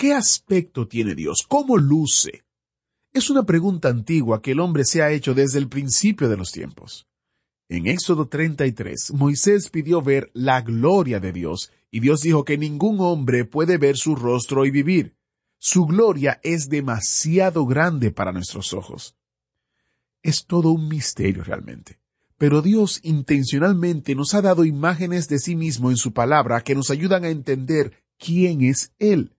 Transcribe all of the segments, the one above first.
¿Qué aspecto tiene Dios? ¿Cómo luce? Es una pregunta antigua que el hombre se ha hecho desde el principio de los tiempos. En Éxodo 33, Moisés pidió ver la gloria de Dios, y Dios dijo que ningún hombre puede ver su rostro y vivir. Su gloria es demasiado grande para nuestros ojos. Es todo un misterio realmente. Pero Dios intencionalmente nos ha dado imágenes de sí mismo en su palabra que nos ayudan a entender quién es Él.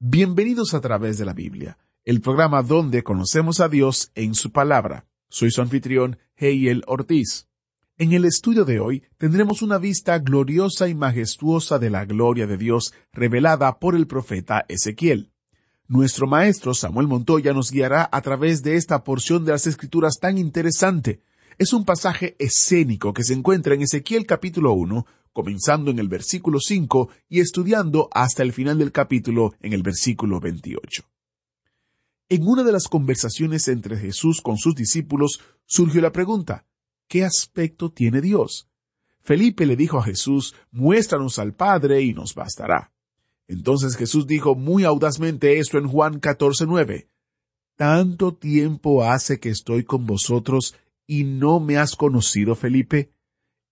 Bienvenidos a través de la Biblia el programa donde conocemos a Dios en su palabra. Soy su anfitrión, Heiel Ortiz. En el estudio de hoy tendremos una vista gloriosa y majestuosa de la gloria de Dios revelada por el profeta Ezequiel. Nuestro maestro Samuel Montoya nos guiará a través de esta porción de las Escrituras tan interesante. Es un pasaje escénico que se encuentra en Ezequiel capítulo 1, comenzando en el versículo 5 y estudiando hasta el final del capítulo en el versículo 28. En una de las conversaciones entre Jesús con sus discípulos surgió la pregunta, ¿qué aspecto tiene Dios? Felipe le dijo a Jesús, muéstranos al Padre y nos bastará. Entonces Jesús dijo muy audazmente esto en Juan 14:9. ¿Tanto tiempo hace que estoy con vosotros y no me has conocido, Felipe?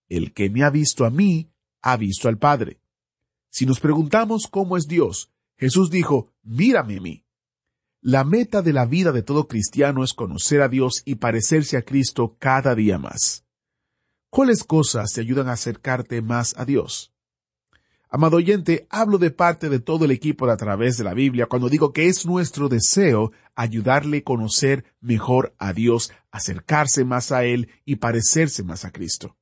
El que me ha visto a mí, ha visto al Padre. Si nos preguntamos cómo es Dios, Jesús dijo, mírame a mí. La meta de la vida de todo cristiano es conocer a Dios y parecerse a Cristo cada día más. ¿Cuáles cosas te ayudan a acercarte más a Dios? Amado oyente, hablo de parte de todo el equipo de a través de la Biblia cuando digo que es nuestro deseo ayudarle a conocer mejor a Dios, acercarse más a Él y parecerse más a Cristo.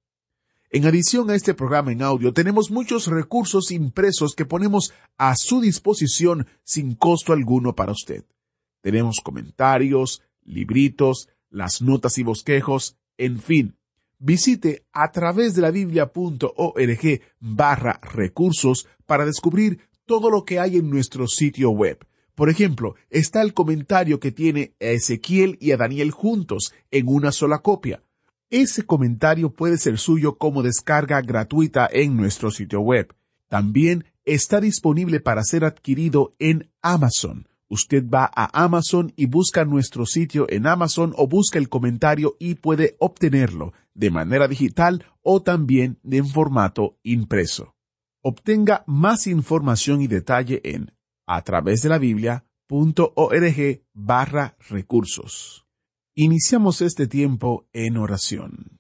En adición a este programa en audio, tenemos muchos recursos impresos que ponemos a su disposición sin costo alguno para usted. Tenemos comentarios, libritos, las notas y bosquejos, en fin. Visite a través de la biblia.org barra recursos para descubrir todo lo que hay en nuestro sitio web. Por ejemplo, está el comentario que tiene a Ezequiel y a Daniel juntos en una sola copia. Ese comentario puede ser suyo como descarga gratuita en nuestro sitio web. También está disponible para ser adquirido en Amazon. Usted va a Amazon y busca nuestro sitio en Amazon o busca el comentario y puede obtenerlo de manera digital o también en formato impreso. Obtenga más información y detalle en a través de la Biblia.org barra recursos. Iniciamos este tiempo en oración.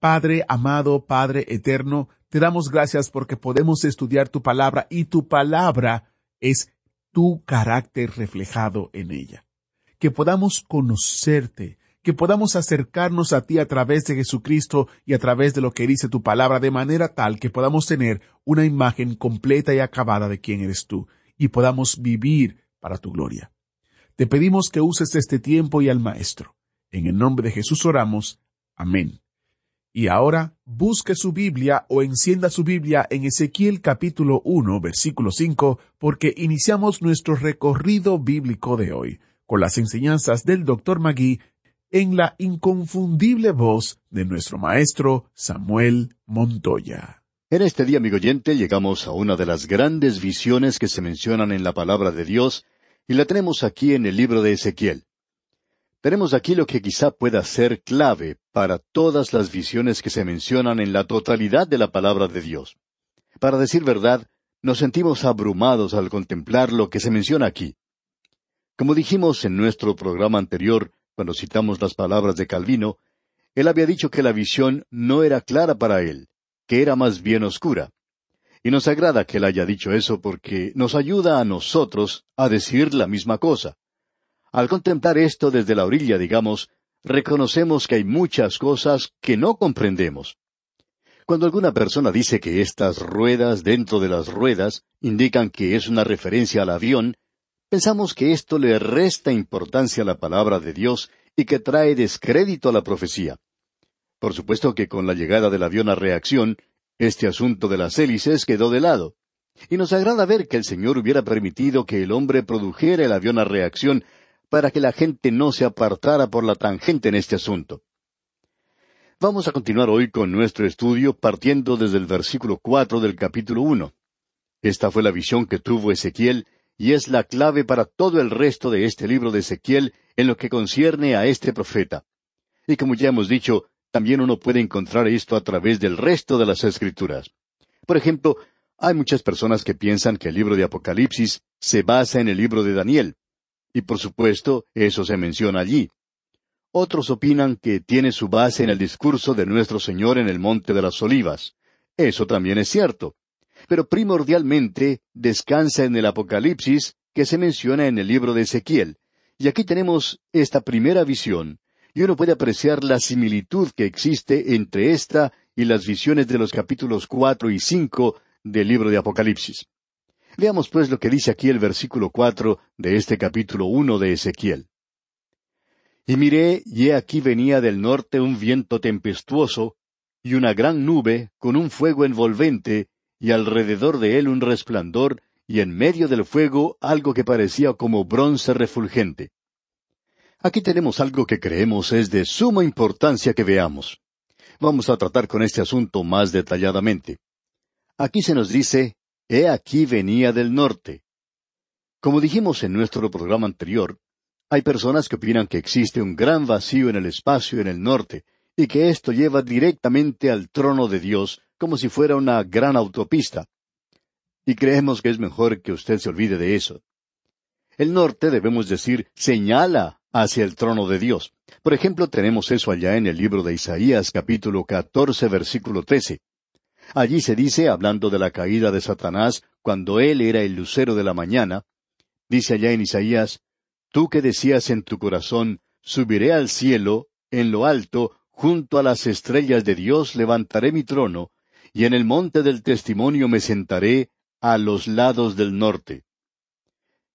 Padre amado, Padre eterno, te damos gracias porque podemos estudiar tu palabra y tu palabra es tu carácter reflejado en ella. Que podamos conocerte, que podamos acercarnos a ti a través de Jesucristo y a través de lo que dice tu palabra de manera tal que podamos tener una imagen completa y acabada de quién eres tú y podamos vivir para tu gloria. Te pedimos que uses este tiempo y al Maestro. En el nombre de Jesús oramos. Amén. Y ahora busque su Biblia o encienda su Biblia en Ezequiel capítulo 1 versículo 5 porque iniciamos nuestro recorrido bíblico de hoy con las enseñanzas del Dr. Magui en la inconfundible voz de nuestro maestro Samuel Montoya. En este día, amigo oyente, llegamos a una de las grandes visiones que se mencionan en la palabra de Dios y la tenemos aquí en el libro de Ezequiel. Tenemos aquí lo que quizá pueda ser clave para todas las visiones que se mencionan en la totalidad de la palabra de Dios. Para decir verdad, nos sentimos abrumados al contemplar lo que se menciona aquí. Como dijimos en nuestro programa anterior, cuando citamos las palabras de Calvino, él había dicho que la visión no era clara para él, que era más bien oscura. Y nos agrada que él haya dicho eso porque nos ayuda a nosotros a decir la misma cosa. Al contemplar esto desde la orilla, digamos, reconocemos que hay muchas cosas que no comprendemos. Cuando alguna persona dice que estas ruedas dentro de las ruedas indican que es una referencia al avión, pensamos que esto le resta importancia a la palabra de Dios y que trae descrédito a la profecía. Por supuesto que con la llegada del avión a reacción, este asunto de las hélices quedó de lado. Y nos agrada ver que el Señor hubiera permitido que el hombre produjera el avión a reacción para que la gente no se apartara por la tangente en este asunto. Vamos a continuar hoy con nuestro estudio partiendo desde el versículo cuatro del capítulo uno. Esta fue la visión que tuvo Ezequiel y es la clave para todo el resto de este libro de Ezequiel en lo que concierne a este profeta. Y como ya hemos dicho, también uno puede encontrar esto a través del resto de las escrituras. Por ejemplo, hay muchas personas que piensan que el libro de Apocalipsis se basa en el libro de Daniel. Y por supuesto, eso se menciona allí. Otros opinan que tiene su base en el discurso de nuestro Señor en el Monte de las Olivas. Eso también es cierto. Pero primordialmente descansa en el Apocalipsis que se menciona en el libro de Ezequiel. Y aquí tenemos esta primera visión, y uno puede apreciar la similitud que existe entre esta y las visiones de los capítulos cuatro y cinco del libro de Apocalipsis. Veamos pues lo que dice aquí el versículo cuatro de este capítulo uno de Ezequiel. Y miré, y he aquí venía del norte un viento tempestuoso, y una gran nube, con un fuego envolvente, y alrededor de él un resplandor, y en medio del fuego algo que parecía como bronce refulgente. Aquí tenemos algo que creemos es de suma importancia que veamos. Vamos a tratar con este asunto más detalladamente. Aquí se nos dice, He aquí venía del norte. Como dijimos en nuestro programa anterior, hay personas que opinan que existe un gran vacío en el espacio en el norte, y que esto lleva directamente al trono de Dios, como si fuera una gran autopista. Y creemos que es mejor que usted se olvide de eso. El norte, debemos decir, señala hacia el trono de Dios. Por ejemplo, tenemos eso allá en el libro de Isaías capítulo catorce versículo trece. Allí se dice, hablando de la caída de Satanás, cuando él era el lucero de la mañana, dice allá en Isaías, Tú que decías en tu corazón, subiré al cielo, en lo alto, junto a las estrellas de Dios levantaré mi trono, y en el monte del testimonio me sentaré a los lados del norte.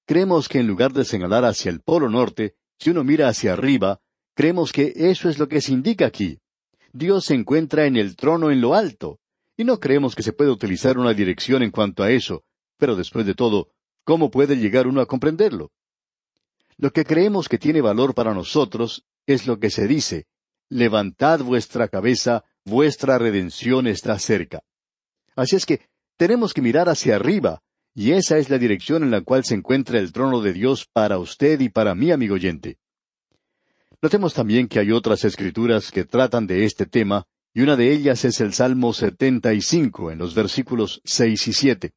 Creemos que en lugar de señalar hacia el polo norte, si uno mira hacia arriba, creemos que eso es lo que se indica aquí. Dios se encuentra en el trono en lo alto, y no creemos que se pueda utilizar una dirección en cuanto a eso, pero después de todo, ¿cómo puede llegar uno a comprenderlo? Lo que creemos que tiene valor para nosotros es lo que se dice, levantad vuestra cabeza, vuestra redención está cerca. Así es que tenemos que mirar hacia arriba, y esa es la dirección en la cual se encuentra el trono de Dios para usted y para mí, amigo oyente. Notemos también que hay otras escrituras que tratan de este tema, y una de ellas es el Salmo 75 en los versículos seis y siete.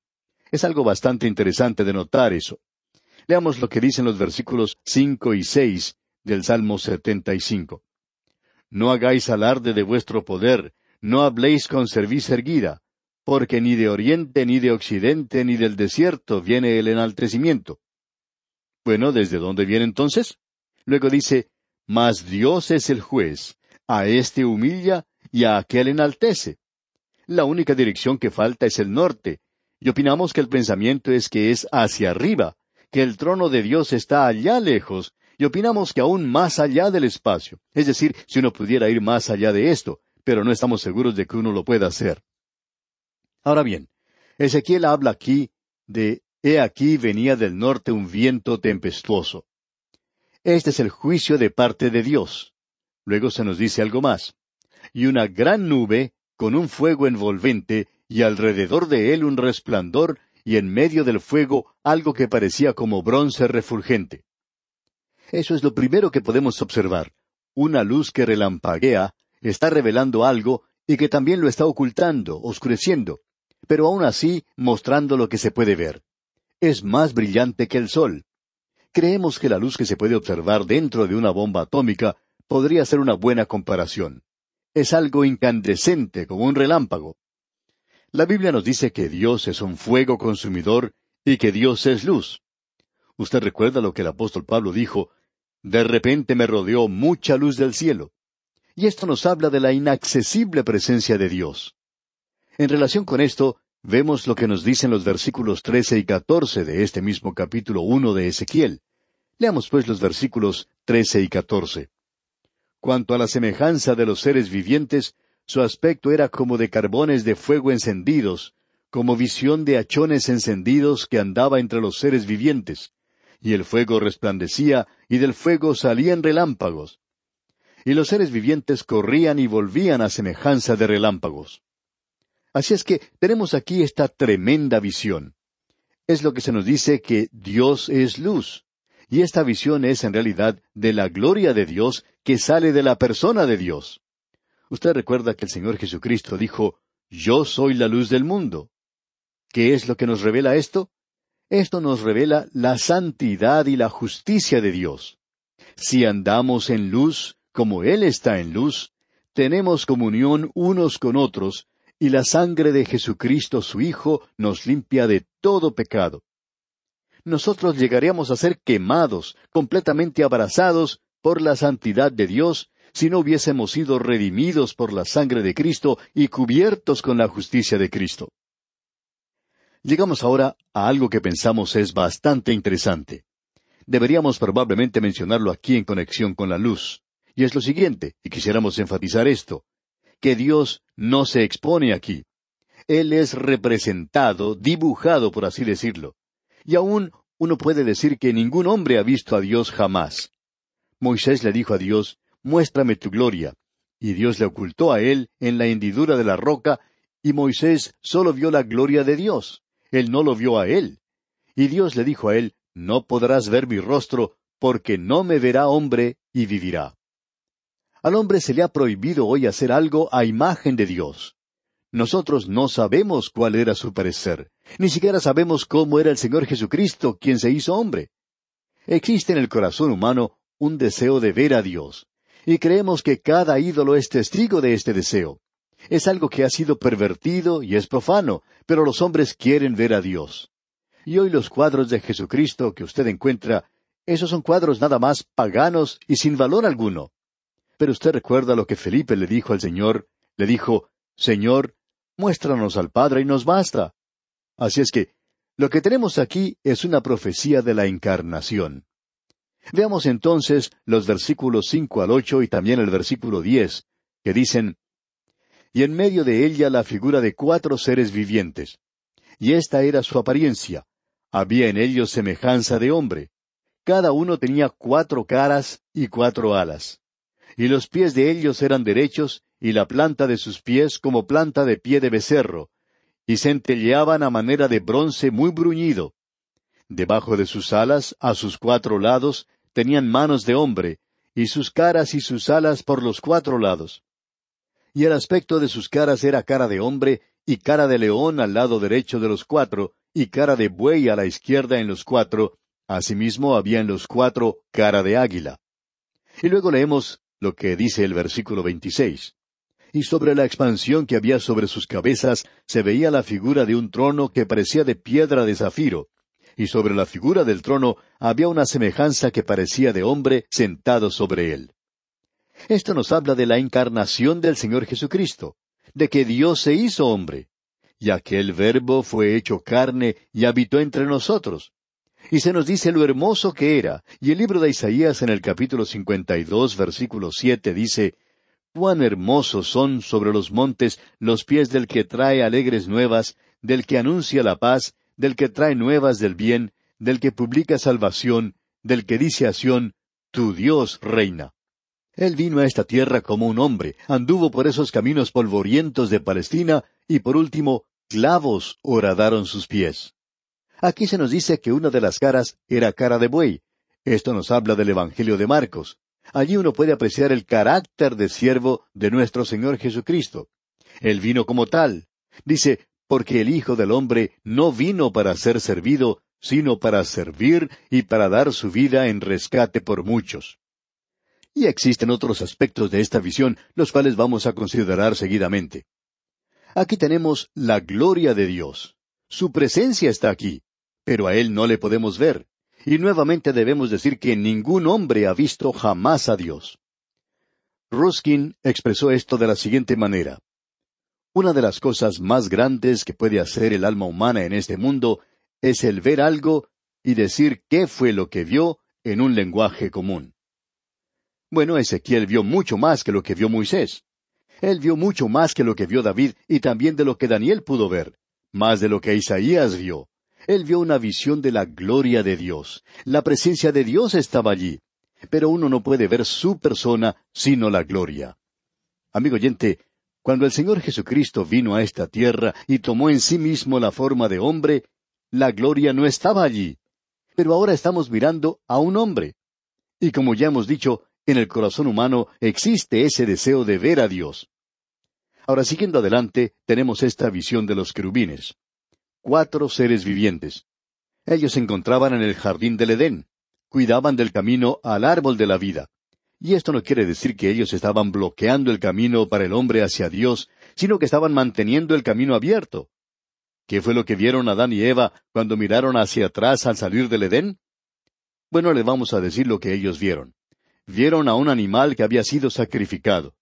Es algo bastante interesante de notar eso. Leamos lo que dicen los versículos cinco y seis del Salmo 75. No hagáis alarde de vuestro poder, no habléis con cerviz erguida, porque ni de oriente, ni de occidente, ni del desierto viene el enaltecimiento. Bueno, ¿desde dónde viene entonces? Luego dice, Mas Dios es el juez, a éste humilla y a aquel enaltece. La única dirección que falta es el norte, y opinamos que el pensamiento es que es hacia arriba, que el trono de Dios está allá lejos, y opinamos que aún más allá del espacio, es decir, si uno pudiera ir más allá de esto, pero no estamos seguros de que uno lo pueda hacer. Ahora bien, Ezequiel habla aquí de He aquí venía del norte un viento tempestuoso. Este es el juicio de parte de Dios. Luego se nos dice algo más y una gran nube con un fuego envolvente, y alrededor de él un resplandor, y en medio del fuego algo que parecía como bronce refulgente. Eso es lo primero que podemos observar. Una luz que relampaguea, está revelando algo y que también lo está ocultando, oscureciendo, pero aún así mostrando lo que se puede ver. Es más brillante que el sol. Creemos que la luz que se puede observar dentro de una bomba atómica podría ser una buena comparación es algo incandescente como un relámpago. La Biblia nos dice que Dios es un fuego consumidor y que Dios es luz. Usted recuerda lo que el apóstol Pablo dijo, de repente me rodeó mucha luz del cielo. Y esto nos habla de la inaccesible presencia de Dios. En relación con esto, vemos lo que nos dicen los versículos trece y catorce de este mismo capítulo uno de Ezequiel. Leamos pues los versículos trece y catorce. Cuanto a la semejanza de los seres vivientes, su aspecto era como de carbones de fuego encendidos, como visión de hachones encendidos que andaba entre los seres vivientes. Y el fuego resplandecía, y del fuego salían relámpagos. Y los seres vivientes corrían y volvían a semejanza de relámpagos. Así es que tenemos aquí esta tremenda visión. Es lo que se nos dice que Dios es luz. Y esta visión es en realidad de la gloria de Dios que sale de la persona de Dios. Usted recuerda que el Señor Jesucristo dijo, Yo soy la luz del mundo. ¿Qué es lo que nos revela esto? Esto nos revela la santidad y la justicia de Dios. Si andamos en luz, como Él está en luz, tenemos comunión unos con otros, y la sangre de Jesucristo su Hijo nos limpia de todo pecado. Nosotros llegaríamos a ser quemados, completamente abrazados por la santidad de Dios, si no hubiésemos sido redimidos por la sangre de Cristo y cubiertos con la justicia de Cristo. Llegamos ahora a algo que pensamos es bastante interesante. Deberíamos probablemente mencionarlo aquí en conexión con la luz. Y es lo siguiente, y quisiéramos enfatizar esto que Dios no se expone aquí. Él es representado, dibujado, por así decirlo. Y aún uno puede decir que ningún hombre ha visto a Dios jamás. Moisés le dijo a Dios, Muéstrame tu gloria. Y Dios le ocultó a él en la hendidura de la roca, y Moisés solo vio la gloria de Dios. Él no lo vio a él. Y Dios le dijo a él, No podrás ver mi rostro, porque no me verá hombre y vivirá. Al hombre se le ha prohibido hoy hacer algo a imagen de Dios. Nosotros no sabemos cuál era su parecer, ni siquiera sabemos cómo era el Señor Jesucristo, quien se hizo hombre. Existe en el corazón humano un deseo de ver a Dios, y creemos que cada ídolo es testigo de este deseo. Es algo que ha sido pervertido y es profano, pero los hombres quieren ver a Dios. Y hoy los cuadros de Jesucristo que usted encuentra, esos son cuadros nada más paganos y sin valor alguno. Pero usted recuerda lo que Felipe le dijo al Señor, le dijo, Señor, muéstranos al Padre y nos basta. Así es que, lo que tenemos aquí es una profecía de la encarnación. Veamos entonces los versículos cinco al ocho y también el versículo diez, que dicen Y en medio de ella la figura de cuatro seres vivientes. Y esta era su apariencia. Había en ellos semejanza de hombre. Cada uno tenía cuatro caras y cuatro alas y los pies de ellos eran derechos, y la planta de sus pies como planta de pie de becerro, y centelleaban a manera de bronce muy bruñido. Debajo de sus alas, a sus cuatro lados, tenían manos de hombre, y sus caras y sus alas por los cuatro lados. Y el aspecto de sus caras era cara de hombre, y cara de león al lado derecho de los cuatro, y cara de buey a la izquierda en los cuatro, asimismo había en los cuatro cara de águila. Y luego leemos lo que dice el versículo 26. Y sobre la expansión que había sobre sus cabezas se veía la figura de un trono que parecía de piedra de zafiro, y sobre la figura del trono había una semejanza que parecía de hombre sentado sobre él. Esto nos habla de la encarnación del Señor Jesucristo, de que Dios se hizo hombre, y aquel verbo fue hecho carne y habitó entre nosotros. Y se nos dice lo hermoso que era. Y el libro de Isaías en el capítulo 52, versículo siete dice, Cuán hermosos son sobre los montes los pies del que trae alegres nuevas, del que anuncia la paz, del que trae nuevas del bien, del que publica salvación, del que dice a Sión, Tu Dios reina. Él vino a esta tierra como un hombre, anduvo por esos caminos polvorientos de Palestina, y por último, clavos horadaron sus pies. Aquí se nos dice que una de las caras era cara de buey. Esto nos habla del Evangelio de Marcos. Allí uno puede apreciar el carácter de siervo de nuestro Señor Jesucristo. Él vino como tal. Dice, porque el Hijo del Hombre no vino para ser servido, sino para servir y para dar su vida en rescate por muchos. Y existen otros aspectos de esta visión, los cuales vamos a considerar seguidamente. Aquí tenemos la gloria de Dios. Su presencia está aquí pero a Él no le podemos ver. Y nuevamente debemos decir que ningún hombre ha visto jamás a Dios. Ruskin expresó esto de la siguiente manera. Una de las cosas más grandes que puede hacer el alma humana en este mundo es el ver algo y decir qué fue lo que vio en un lenguaje común. Bueno, Ezequiel vio mucho más que lo que vio Moisés. Él vio mucho más que lo que vio David y también de lo que Daniel pudo ver, más de lo que Isaías vio. Él vio una visión de la gloria de Dios. La presencia de Dios estaba allí. Pero uno no puede ver su persona sino la gloria. Amigo oyente, cuando el Señor Jesucristo vino a esta tierra y tomó en sí mismo la forma de hombre, la gloria no estaba allí. Pero ahora estamos mirando a un hombre. Y como ya hemos dicho, en el corazón humano existe ese deseo de ver a Dios. Ahora, siguiendo adelante, tenemos esta visión de los querubines. Cuatro seres vivientes. Ellos se encontraban en el jardín del Edén. Cuidaban del camino al árbol de la vida. Y esto no quiere decir que ellos estaban bloqueando el camino para el hombre hacia Dios, sino que estaban manteniendo el camino abierto. ¿Qué fue lo que vieron Adán y Eva cuando miraron hacia atrás al salir del Edén? Bueno, le vamos a decir lo que ellos vieron. Vieron a un animal que había sido sacrificado.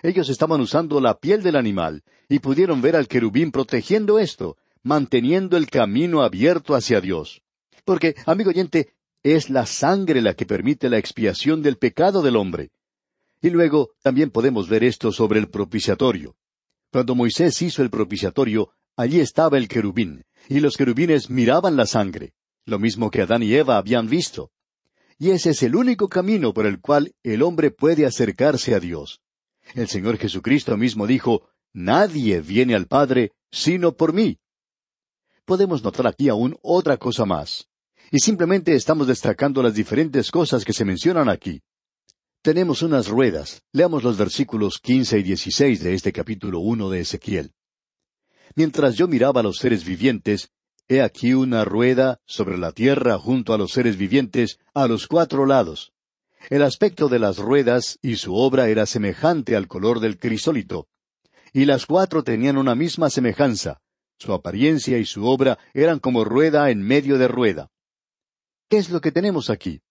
Ellos estaban usando la piel del animal y pudieron ver al querubín protegiendo esto, manteniendo el camino abierto hacia Dios. Porque, amigo oyente, es la sangre la que permite la expiación del pecado del hombre. Y luego también podemos ver esto sobre el propiciatorio. Cuando Moisés hizo el propiciatorio, allí estaba el querubín, y los querubines miraban la sangre, lo mismo que Adán y Eva habían visto. Y ese es el único camino por el cual el hombre puede acercarse a Dios. El Señor Jesucristo mismo dijo, Nadie viene al Padre sino por mí. Podemos notar aquí aún otra cosa más y simplemente estamos destacando las diferentes cosas que se mencionan aquí. Tenemos unas ruedas. Leamos los versículos quince y dieciséis de este capítulo uno de Ezequiel. Mientras yo miraba a los seres vivientes, he aquí una rueda sobre la tierra junto a los seres vivientes a los cuatro lados. El aspecto de las ruedas y su obra era semejante al color del crisólito. Y las cuatro tenían una misma semejanza. Su apariencia y su obra eran como rueda en medio de rueda. ¿Qué es lo que tenemos aquí?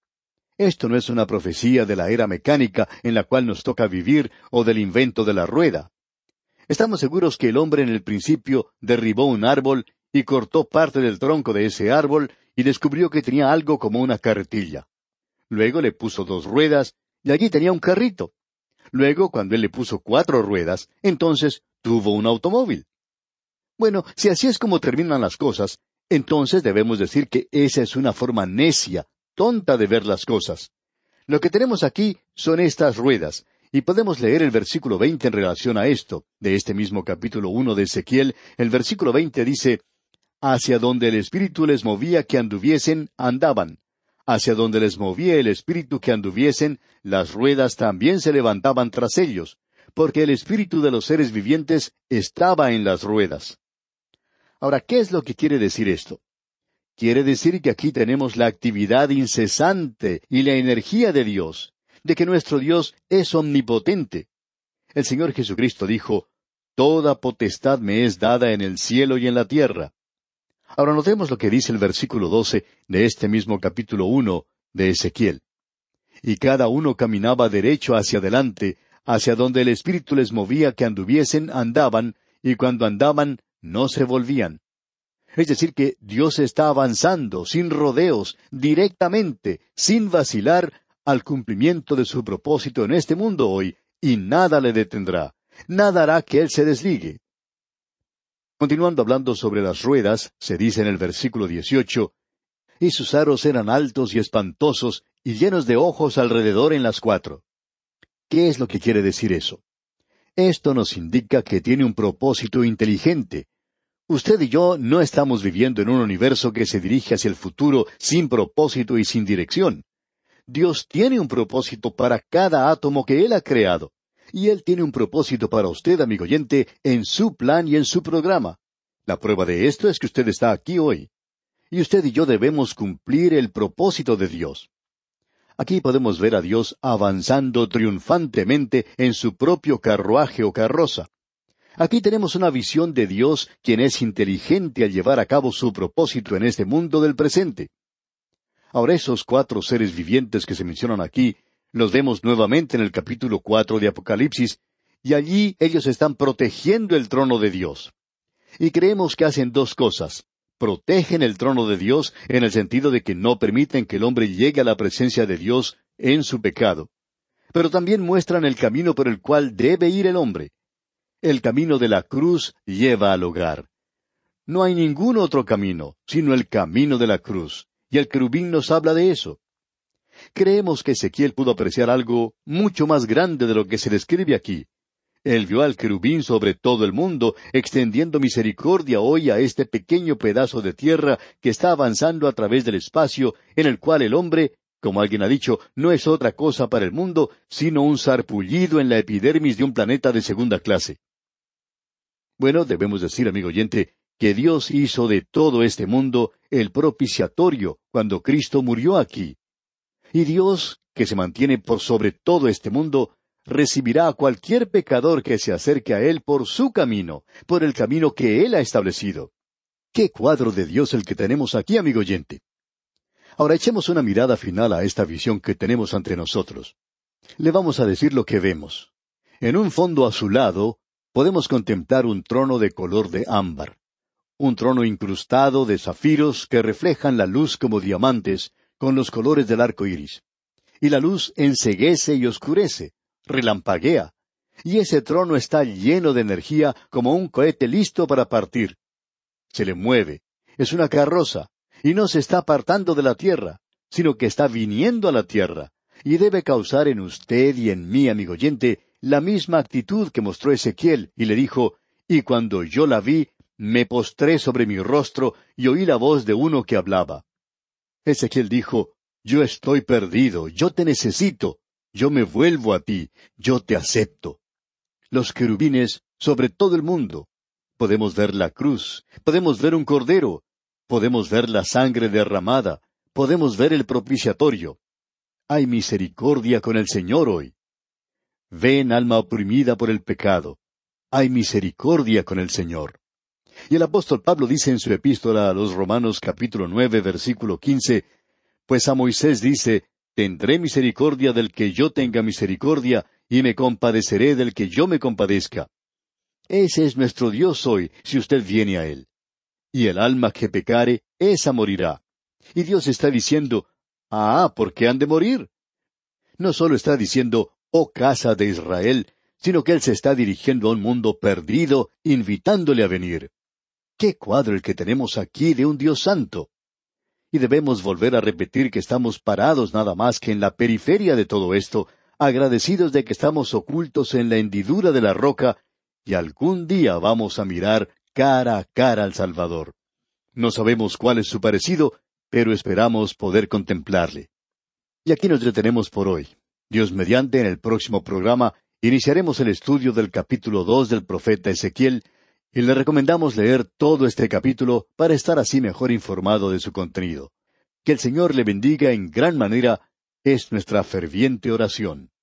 Esto no es una profecía de la era mecánica en la cual nos toca vivir o del invento de la rueda. Estamos seguros que el hombre en el principio derribó un árbol y cortó parte del tronco de ese árbol y descubrió que tenía algo como una carretilla. Luego le puso dos ruedas y allí tenía un carrito. Luego, cuando él le puso cuatro ruedas, entonces tuvo un automóvil. Bueno, si así es como terminan las cosas, entonces debemos decir que esa es una forma necia, tonta de ver las cosas. Lo que tenemos aquí son estas ruedas, y podemos leer el versículo veinte en relación a esto, de este mismo capítulo uno de Ezequiel, el versículo veinte dice Hacia donde el Espíritu les movía que anduviesen, andaban. Hacia donde les movía el Espíritu que anduviesen, las ruedas también se levantaban tras ellos, porque el Espíritu de los seres vivientes estaba en las ruedas. Ahora, ¿qué es lo que quiere decir esto? Quiere decir que aquí tenemos la actividad incesante y la energía de Dios, de que nuestro Dios es omnipotente. El Señor Jesucristo dijo, Toda potestad me es dada en el cielo y en la tierra. Ahora notemos lo que dice el versículo doce de este mismo capítulo uno de Ezequiel. Y cada uno caminaba derecho hacia adelante, hacia donde el Espíritu les movía que anduviesen, andaban, y cuando andaban, no se volvían. Es decir, que Dios está avanzando sin rodeos, directamente, sin vacilar, al cumplimiento de su propósito en este mundo hoy, y nada le detendrá, nada hará que Él se desligue. Continuando hablando sobre las ruedas, se dice en el versículo dieciocho, y sus aros eran altos y espantosos, y llenos de ojos alrededor en las cuatro. ¿Qué es lo que quiere decir eso? Esto nos indica que tiene un propósito inteligente, Usted y yo no estamos viviendo en un universo que se dirige hacia el futuro sin propósito y sin dirección. Dios tiene un propósito para cada átomo que Él ha creado. Y Él tiene un propósito para usted, amigo oyente, en su plan y en su programa. La prueba de esto es que usted está aquí hoy. Y usted y yo debemos cumplir el propósito de Dios. Aquí podemos ver a Dios avanzando triunfantemente en su propio carruaje o carroza. Aquí tenemos una visión de Dios quien es inteligente al llevar a cabo su propósito en este mundo del presente. Ahora esos cuatro seres vivientes que se mencionan aquí, los vemos nuevamente en el capítulo cuatro de Apocalipsis, y allí ellos están protegiendo el trono de Dios. Y creemos que hacen dos cosas. Protegen el trono de Dios en el sentido de que no permiten que el hombre llegue a la presencia de Dios en su pecado. Pero también muestran el camino por el cual debe ir el hombre. El camino de la cruz lleva al hogar. No hay ningún otro camino, sino el camino de la cruz, y el querubín nos habla de eso. Creemos que Ezequiel pudo apreciar algo mucho más grande de lo que se describe aquí. Él vio al querubín sobre todo el mundo, extendiendo misericordia hoy a este pequeño pedazo de tierra que está avanzando a través del espacio, en el cual el hombre, como alguien ha dicho, no es otra cosa para el mundo, sino un sarpullido en la epidermis de un planeta de segunda clase. Bueno, debemos decir, amigo oyente, que Dios hizo de todo este mundo el propiciatorio cuando Cristo murió aquí. Y Dios, que se mantiene por sobre todo este mundo, recibirá a cualquier pecador que se acerque a Él por su camino, por el camino que Él ha establecido. Qué cuadro de Dios el que tenemos aquí, amigo oyente. Ahora echemos una mirada final a esta visión que tenemos ante nosotros. Le vamos a decir lo que vemos. En un fondo azulado podemos contemplar un trono de color de ámbar, un trono incrustado de zafiros que reflejan la luz como diamantes, con los colores del arco iris. Y la luz enseguece y oscurece, relampaguea, y ese trono está lleno de energía como un cohete listo para partir. Se le mueve, es una carroza, y no se está apartando de la tierra, sino que está viniendo a la tierra, y debe causar en usted y en mí, amigo oyente, la misma actitud que mostró Ezequiel, y le dijo, y cuando yo la vi, me postré sobre mi rostro y oí la voz de uno que hablaba. Ezequiel dijo, Yo estoy perdido, yo te necesito, yo me vuelvo a ti, yo te acepto. Los querubines sobre todo el mundo. Podemos ver la cruz, podemos ver un cordero, podemos ver la sangre derramada, podemos ver el propiciatorio. Hay misericordia con el Señor hoy. Ven, alma oprimida por el pecado. Hay misericordia con el Señor. Y el apóstol Pablo dice en su epístola a los Romanos capítulo nueve versículo quince, pues a Moisés dice, Tendré misericordia del que yo tenga misericordia, y me compadeceré del que yo me compadezca. Ese es nuestro Dios hoy, si usted viene a Él. Y el alma que pecare, esa morirá. Y Dios está diciendo, Ah, ¿por qué han de morir? No solo está diciendo, oh casa de Israel, sino que Él se está dirigiendo a un mundo perdido, invitándole a venir. ¡Qué cuadro el que tenemos aquí de un Dios santo! y debemos volver a repetir que estamos parados nada más que en la periferia de todo esto, agradecidos de que estamos ocultos en la hendidura de la roca, y algún día vamos a mirar cara a cara al Salvador. No sabemos cuál es su parecido, pero esperamos poder contemplarle. Y aquí nos detenemos por hoy. Dios mediante, en el próximo programa, iniciaremos el estudio del capítulo dos del profeta Ezequiel, y le recomendamos leer todo este capítulo para estar así mejor informado de su contenido. Que el Señor le bendiga en gran manera es nuestra ferviente oración.